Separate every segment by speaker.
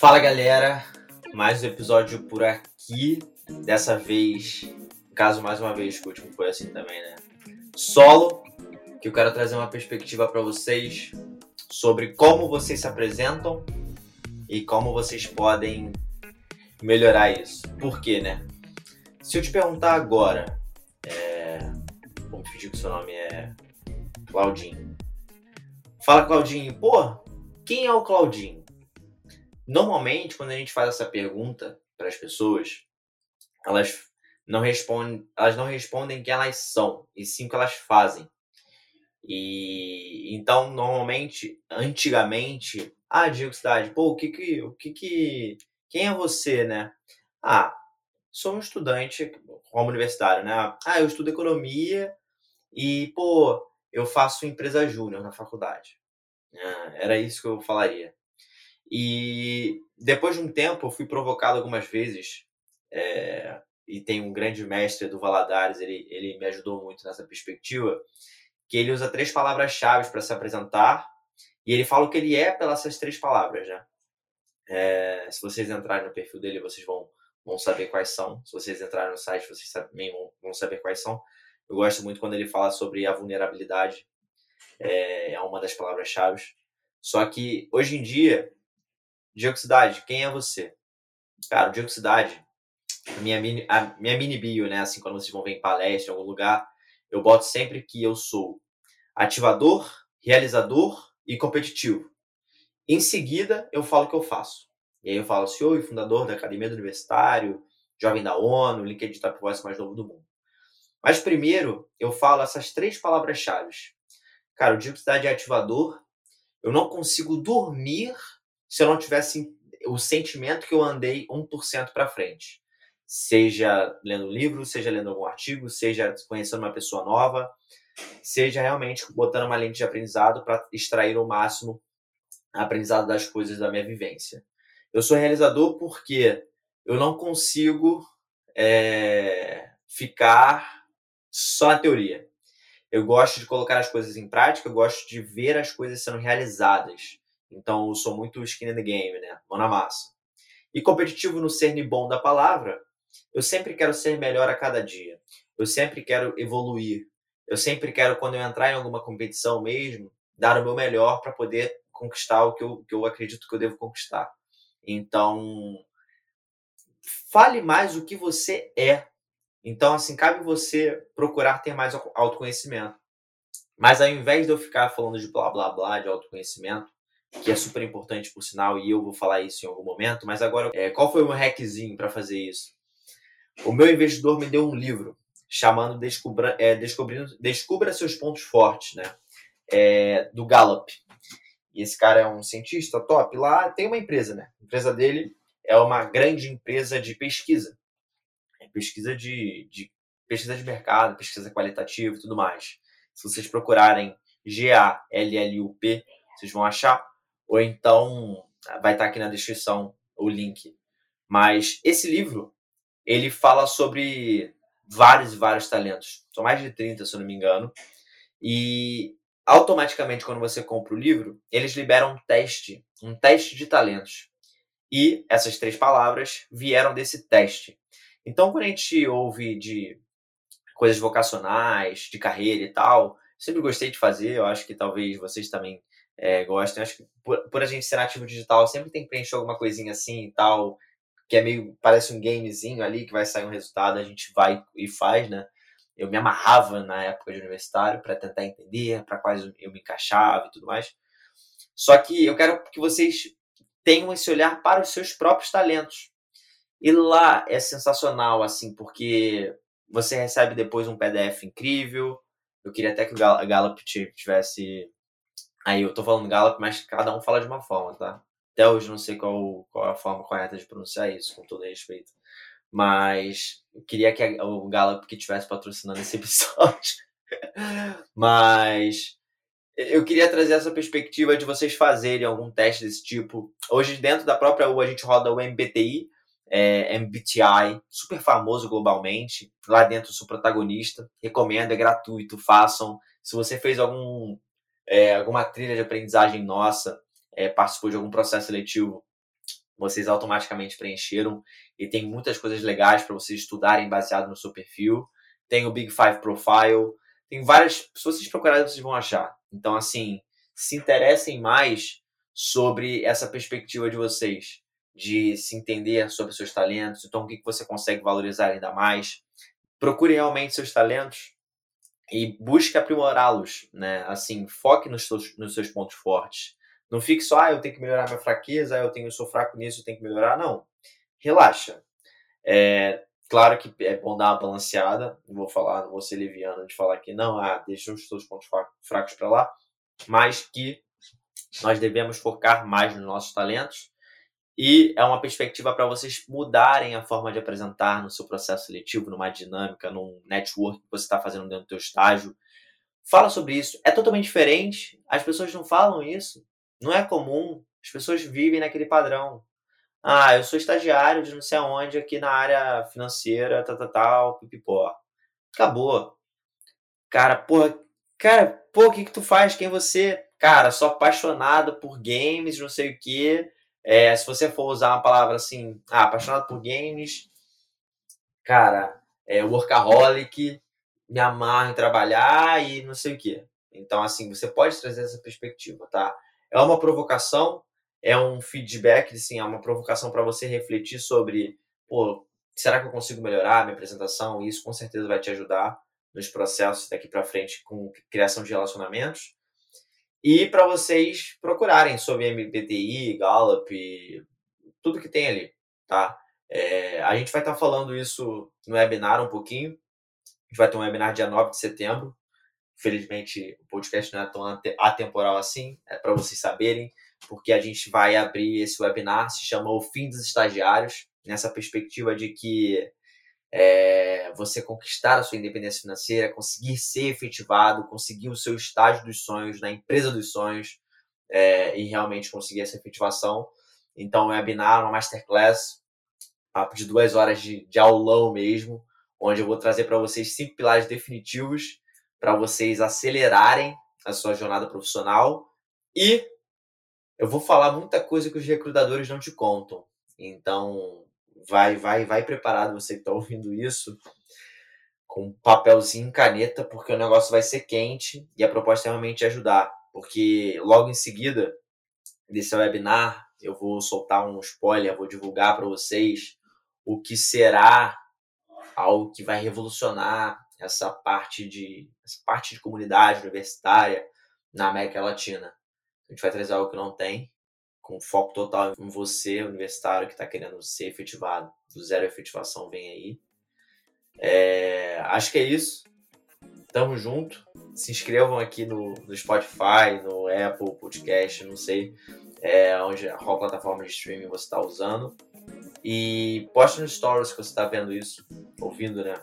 Speaker 1: Fala galera, mais um episódio por aqui. Dessa vez, caso mais uma vez, que o último foi assim também, né? Solo, que eu quero trazer uma perspectiva para vocês sobre como vocês se apresentam e como vocês podem melhorar isso. Por quê, né? Se eu te perguntar agora, é... vamos fingir que o seu nome é Claudinho. Fala, Claudinho. Pô, quem é o Claudinho? Normalmente, quando a gente faz essa pergunta para as pessoas, elas não respondem, elas não respondem quem elas são, e sim que elas fazem. E então, normalmente, antigamente, ah, Diego Cidade, pô, o que que, o que que, quem é você, né? Ah, sou um estudante como universitário, né? Ah, eu estudo economia e, pô, eu faço empresa júnior na faculdade. Ah, era isso que eu falaria. E depois de um tempo, eu fui provocado algumas vezes, é, e tem um grande mestre do Valadares, ele, ele me ajudou muito nessa perspectiva, que ele usa três palavras-chave para se apresentar, e ele fala o que ele é pelas essas três palavras, né? É, se vocês entrarem no perfil dele, vocês vão, vão saber quais são. Se vocês entrarem no site, vocês também vão, vão saber quais são. Eu gosto muito quando ele fala sobre a vulnerabilidade, é, é uma das palavras-chave. Só que hoje em dia, Diego Cidade, quem é você? Cara, o Diego Cidade, a minha mini, a minha mini bio, né? Assim, quando vocês vão ver em palestra, em algum lugar, eu boto sempre que eu sou ativador, realizador e competitivo. Em seguida, eu falo o que eu faço. E aí eu falo CEO e fundador da Academia do Universitário, Jovem da ONU, LinkedIn Top Voice mais novo do mundo. Mas primeiro, eu falo essas três palavras-chave. Cara, o Diego Cidade é ativador. Eu não consigo dormir se eu não tivesse o sentimento que eu andei 1% para frente. Seja lendo um livro, seja lendo algum artigo, seja conhecendo uma pessoa nova, seja realmente botando uma lente de aprendizado para extrair o máximo aprendizado das coisas da minha vivência. Eu sou realizador porque eu não consigo é, ficar só na teoria. Eu gosto de colocar as coisas em prática, eu gosto de ver as coisas sendo realizadas. Então, eu sou muito skin in the game, né? Mão na massa. E competitivo no cerne bom da palavra, eu sempre quero ser melhor a cada dia. Eu sempre quero evoluir. Eu sempre quero, quando eu entrar em alguma competição mesmo, dar o meu melhor para poder conquistar o que eu, que eu acredito que eu devo conquistar. Então, fale mais o que você é. Então, assim, cabe você procurar ter mais autoconhecimento. Mas ao invés de eu ficar falando de blá blá blá de autoconhecimento, que é super importante por sinal, e eu vou falar isso em algum momento, mas agora, é, qual foi o meu hackzinho para fazer isso? O meu investidor me deu um livro chamando Descubra, é, Descobrindo, Descubra Seus Pontos Fortes, né? É, do Gallup. E esse cara é um cientista top. Lá tem uma empresa, né? A empresa dele é uma grande empresa de pesquisa. É pesquisa de, de pesquisa de mercado, pesquisa qualitativa e tudo mais. Se vocês procurarem G-A-L-L-U-P, vocês vão achar ou então vai estar aqui na descrição o link. Mas esse livro, ele fala sobre vários e vários talentos. São mais de 30, se eu não me engano. E automaticamente, quando você compra o livro, eles liberam um teste, um teste de talentos. E essas três palavras vieram desse teste. Então, quando a gente ouve de coisas vocacionais, de carreira e tal, sempre gostei de fazer, eu acho que talvez vocês também é. Acho que por, por, a gente ser ativo digital, sempre tem que preencher alguma coisinha assim e tal, que é meio, parece um gamezinho ali, que vai sair um resultado, a gente vai e faz, né? Eu me amarrava na época de universitário para tentar entender para quais eu me encaixava e tudo mais. Só que eu quero que vocês tenham esse olhar para os seus próprios talentos. E lá é sensacional, assim, porque você recebe depois um PDF incrível. Eu queria até que o Gallup tivesse Aí eu tô falando Gallup, mas cada um fala de uma forma, tá? Até hoje não sei qual, qual a forma correta de pronunciar isso, com todo respeito. Mas queria que o Gallup que tivesse patrocinando esse episódio. mas eu queria trazer essa perspectiva de vocês fazerem algum teste desse tipo. Hoje, dentro da própria U, a gente roda o MBTI, é, MBTI, super famoso globalmente. Lá dentro eu sou protagonista. Recomendo, é gratuito, façam. Se você fez algum é, alguma trilha de aprendizagem nossa, é, participou de algum processo seletivo, vocês automaticamente preencheram e tem muitas coisas legais para vocês estudarem baseado no seu perfil. Tem o Big Five Profile, tem várias. Se vocês procurarem, vocês vão achar. Então, assim, se interessem mais sobre essa perspectiva de vocês, de se entender sobre seus talentos, então o que você consegue valorizar ainda mais. Procure realmente seus talentos e busque aprimorá-los, né? Assim, foque nos seus, nos seus pontos fortes. Não fique só, ah, eu tenho que melhorar minha fraqueza, eu tenho, sou fraco nisso, eu tenho que melhorar. Não. Relaxa. É, claro que é bom dar uma balanceada. Não vou falar, não vou ser liviano de falar que não, ah, deixa os seus pontos fracos para lá, mas que nós devemos focar mais nos nossos talentos e é uma perspectiva para vocês mudarem a forma de apresentar no seu processo seletivo, numa dinâmica, num network que você está fazendo dentro do seu estágio. Fala sobre isso. É totalmente diferente. As pessoas não falam isso. Não é comum. As pessoas vivem naquele padrão. Ah, eu sou estagiário de não sei aonde aqui na área financeira, tal, tal, tal, pipipó. Acabou. Cara, porra, cara, pô, o que que tu faz? Quem é você? Cara, sou apaixonado por games, não sei o quê. É, se você for usar uma palavra assim, ah, apaixonado por games, cara, é workaholic, me amarro em trabalhar e não sei o quê. Então, assim, você pode trazer essa perspectiva, tá? É uma provocação, é um feedback, assim, é uma provocação para você refletir sobre, pô, será que eu consigo melhorar a minha apresentação? Isso com certeza vai te ajudar nos processos daqui para frente com criação de relacionamentos. E para vocês procurarem sobre MBTI, Gallup, tudo que tem ali, tá? É, a gente vai estar tá falando isso no webinar um pouquinho. A gente vai ter um webinar dia 9 de setembro. Infelizmente, o podcast não é tão atemporal assim, é para vocês saberem, porque a gente vai abrir esse webinar, se chama O Fim dos Estagiários, nessa perspectiva de que é, você conquistar a sua independência financeira, conseguir ser efetivado, conseguir o seu estágio dos sonhos na empresa dos sonhos é, e realmente conseguir essa efetivação. Então, o webinar, uma masterclass, papo de duas horas de, de aulão mesmo, onde eu vou trazer para vocês cinco pilares definitivos para vocês acelerarem a sua jornada profissional e eu vou falar muita coisa que os recrutadores não te contam. Então, vai, vai, vai preparado você que está ouvindo isso com papelzinho, caneta, porque o negócio vai ser quente e a proposta é realmente ajudar, porque logo em seguida desse webinar eu vou soltar um spoiler, vou divulgar para vocês o que será algo que vai revolucionar essa parte de essa parte de comunidade universitária na América Latina. A gente vai trazer algo que não tem com foco total em você, universitário, que está querendo ser efetivado. Do zero efetivação vem aí. É, acho que é isso. Tamo junto. Se inscrevam aqui no, no Spotify, no Apple Podcast, não sei é, onde, qual plataforma de streaming você está usando. E poste nos stories que você está vendo isso, ouvindo, né?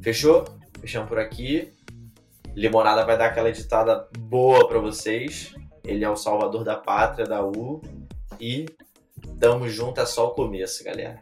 Speaker 1: Fechou? Fechamos por aqui. Limonada vai dar aquela editada boa para vocês. Ele é o salvador da pátria, da U. E tamo junto, é só o começo, galera.